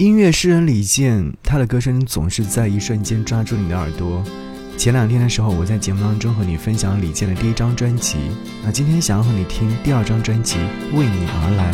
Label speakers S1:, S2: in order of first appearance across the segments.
S1: 音乐诗人李健，他的歌声总是在一瞬间抓住你的耳朵。前两天的时候，我在节目当中和你分享李健的第一张专辑，那今天想要和你听第二张专辑《为你而来》。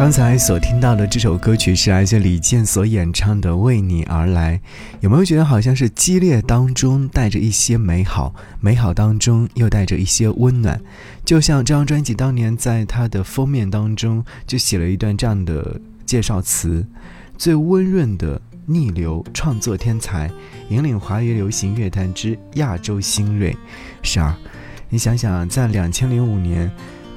S1: 刚才所听到的这首歌曲是来自李健所演唱的《为你而来》，有没有觉得好像是激烈当中带着一些美好，美好当中又带着一些温暖？就像这张专辑当年在它的封面当中就写了一段这样的介绍词：最温润的逆流创作天才，引领华语流行乐坛之亚洲新锐。是啊，你想想，在两千零五年。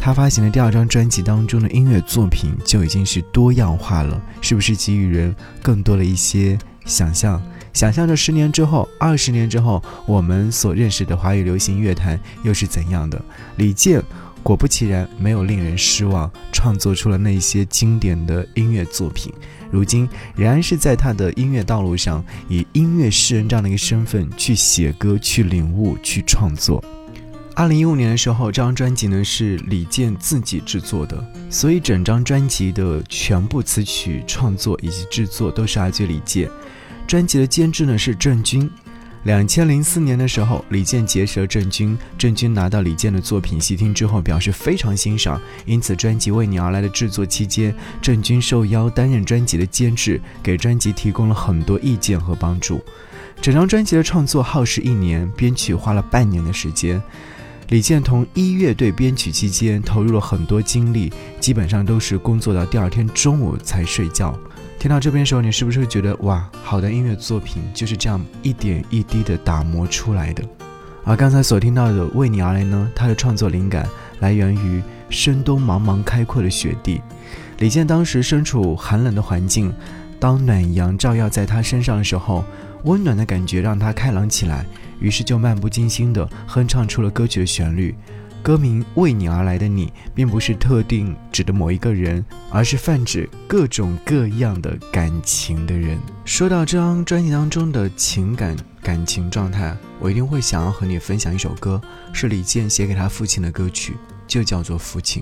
S1: 他发行的第二张专辑当中的音乐作品就已经是多样化了，是不是给予人更多的一些想象，
S2: 想象着十年之后、二十年之后，我们所认识的华语流行乐坛又是怎样的？李健果不其然没有令人失望，创作出了那些经典的音乐作品。如今仍然是在他的音乐道路上，以音乐诗人这样的一个身份去写歌、去领悟、去创作。二零一五年的时候，这张专辑呢是李健自己制作的，所以整张专辑的全部词曲创作以及制作都是来自李健。专辑的监制呢是郑钧。两千零四年的时候，李健结识了郑钧，郑钧拿到李健的作品细听之后，表示非常欣赏，因此专辑为你而来的制作期间，郑钧受邀担任专辑的监制，给专辑提供了很多意见和帮助。整张专辑的创作耗时一年，编曲花了半年的时间。李健同一乐队编曲期间投入了很多精力，基本上都是工作到第二天中午才睡觉。听到这边时候，你是不是会觉得哇，好的音乐作品就是这样一点一滴的打磨出来的？而刚才所听到的《为你而来》呢，它的创作灵感来源于深冬茫茫开阔的雪地。李健当时身处寒冷的环境，当暖阳照耀在他身上的时候，温暖的感觉让他开朗起来，于是就漫不经心地哼唱出了歌曲的旋律。歌名《为你而来的你》并不是特定指的某一个人，而是泛指各种各样的感情的人。说到这张专辑当中的情感感情状态，我一定会想要和你分享一首歌，是李健写给他父亲的歌曲，就叫做《父亲》。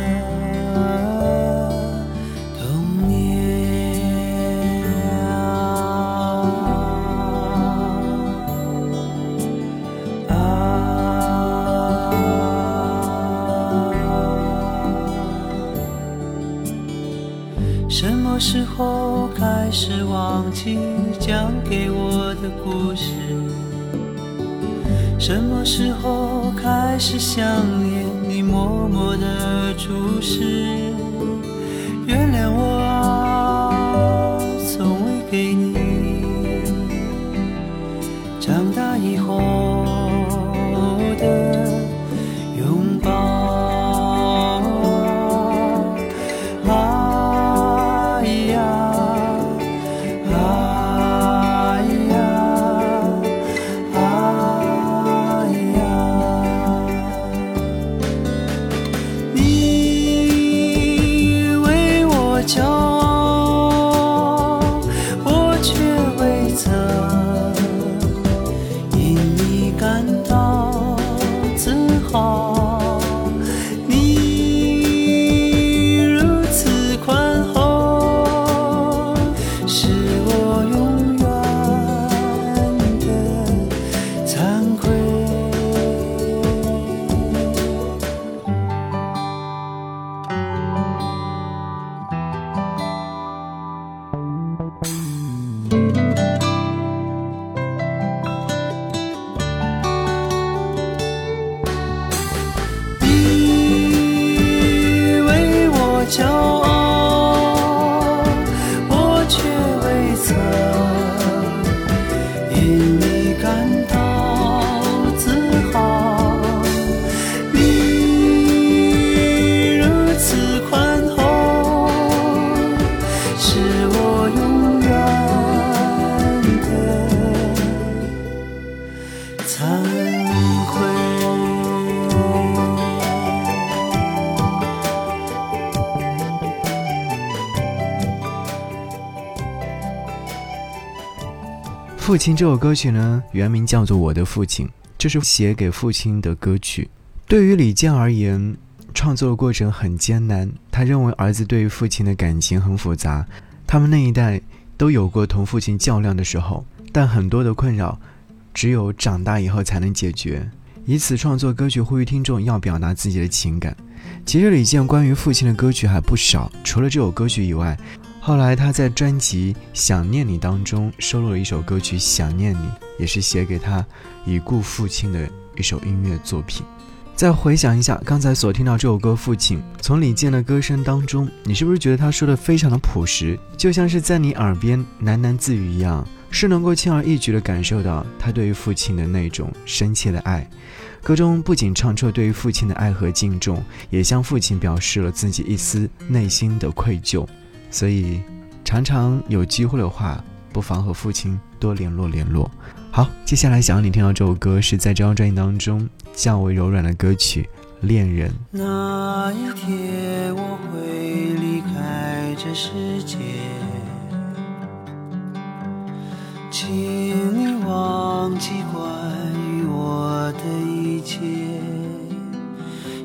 S1: 时候开始忘记讲给我的故事？什么时候开始想念你默默的注视？原谅我
S2: 父亲这首歌曲呢，原名叫做《我的父亲》，这是写给父亲的歌曲。对于李健而言，创作的过程很艰难。他认为儿子对于父亲的感情很复杂，他们那一代都有过同父亲较量的时候，但很多的困扰，只有长大以后才能解决。以此创作歌曲，呼吁听众要表达自己的情感。其实李健关于父亲的歌曲还不少，除了这首歌曲以外，后来他在专辑《想念你》当中收录了一首歌曲《想念你》，也是写给他已故父亲的一首音乐作品。再回想一下刚才所听到这首歌《父亲》，从李健的歌声当中，你是不是觉得他说的非常的朴实，就像是在你耳边喃喃自语一样，是能够轻而易举的感受到他对于父亲的那种深切的爱。歌中不仅唱出了对于父亲的爱和敬重，也向父亲表示了自己一丝内心的愧疚。所以，常常有机会的话，不妨和父亲多联络联络。好，接下来想要你听到这首歌，是在这张专辑当中较为柔软的歌曲《恋人》。
S1: 那一天我会离开这世界，请你忘记关于我的一切，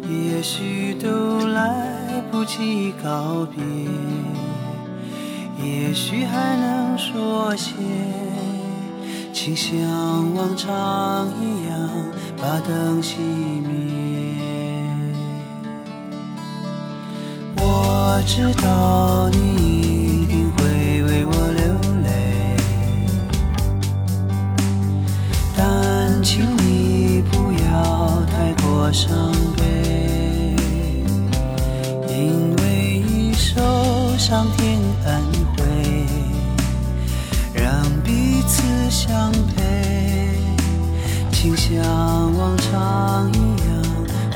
S1: 也许都来不及告别，也许还能说些，请像往常一样把灯熄灭。我知道你一定会为我流泪，但请你不要太过伤悲，因为一受上天相陪，请像往常一样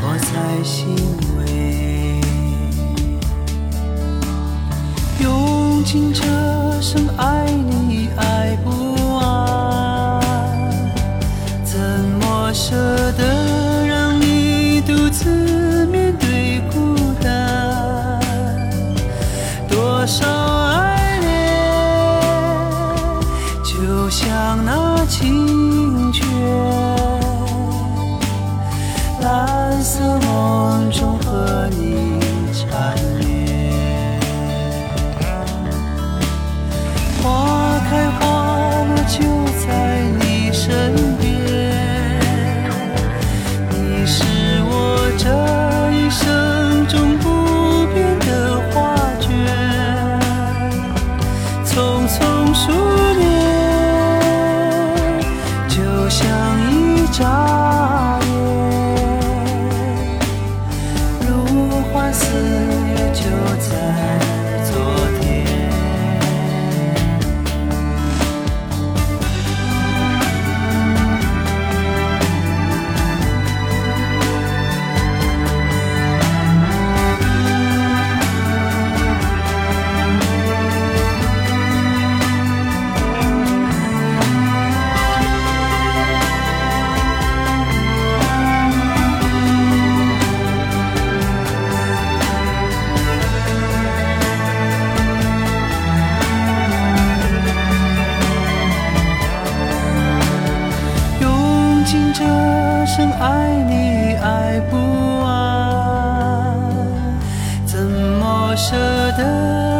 S1: 我在欣慰。用尽这么舍得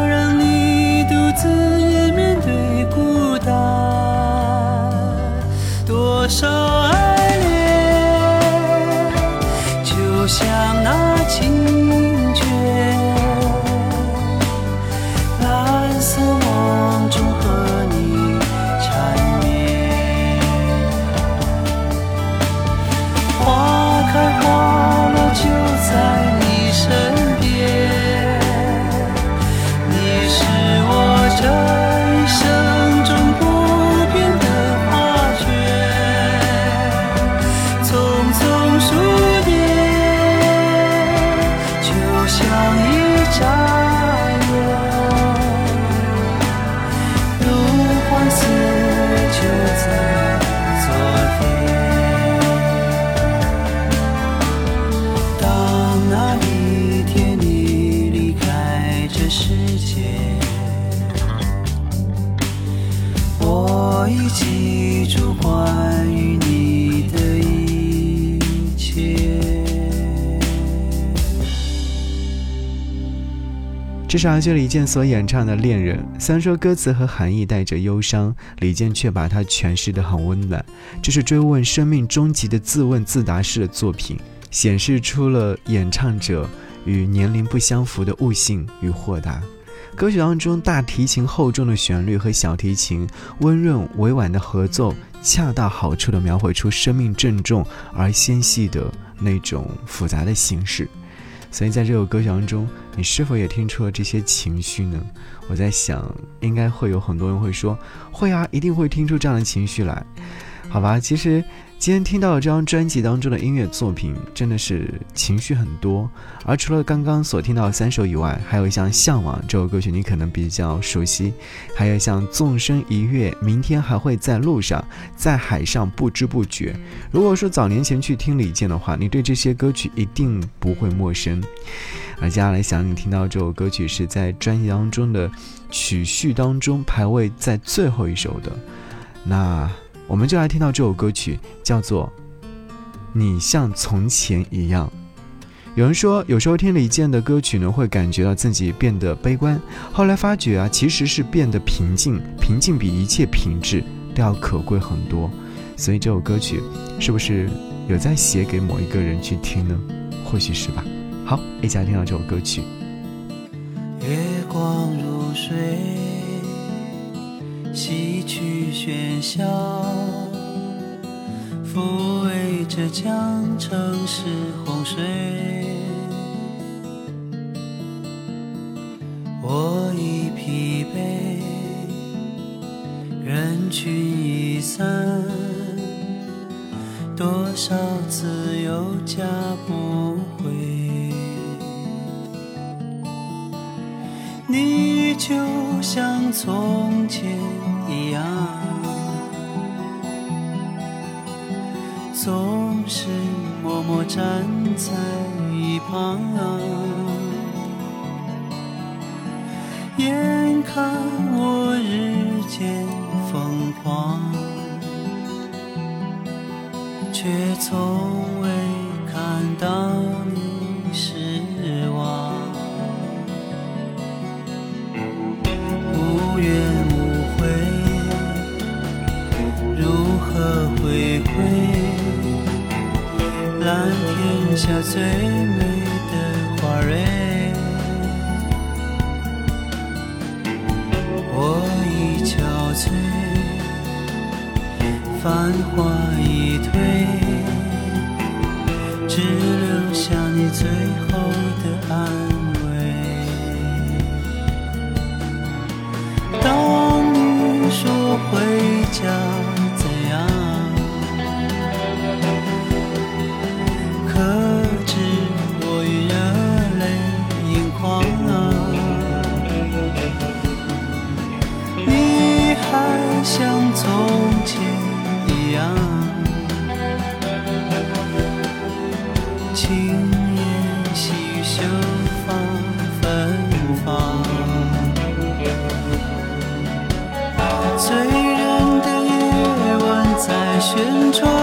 S1: 让你独自面对孤单？多少这是
S2: 阿薛李健所演唱的《恋人》，虽然说歌词和含义带着忧伤，李健却把它诠释得很温暖。这是追问生命终极的自问自答式的作品，显示出了演唱者与年龄不相符的悟性与豁达。歌曲当中大提琴厚重的旋律和小提琴温润委婉的合奏，恰到好处地描绘出生命郑重而纤细的那种复杂的形式。所以在这首歌曲当中，你是否也听出了这些情绪呢？我在想，应该会有很多人会说，会啊，一定会听出这样的情绪来。好吧，其实。今天听到这张专辑当中的音乐作品，真的是情绪很多。而除了刚刚所听到的三首以外，还有像《向往》这首歌曲，你可能比较熟悉；还有像《纵身一跃》，明天还会在路上，在海上不知不觉。如果说早年前去听李健的话，你对这些歌曲一定不会陌生。而接下来想你听到这首歌曲，是在专辑当中的曲序当中排位在最后一首的，那。我们就来听到这首歌曲，叫做《你像从前一样》。有人说，有时候听李健的歌曲呢，会感觉到自己变得悲观。后来发觉啊，其实是变得平静，平静比一切品质都要可贵很多。所以这首歌曲，是不是有在写给某一个人去听呢？或许是吧。好，一起来听到这首歌曲。
S1: 月光如水。西去喧嚣，抚慰着江城市洪水。我已疲惫，人群已散，多少次又加不回。你就像从前。是默默站在一旁，眼看我日渐疯狂，却从未看到下最美的花蕊，我已憔悴，繁华已退，只留下你最后的安慰。当你说回家。旋转。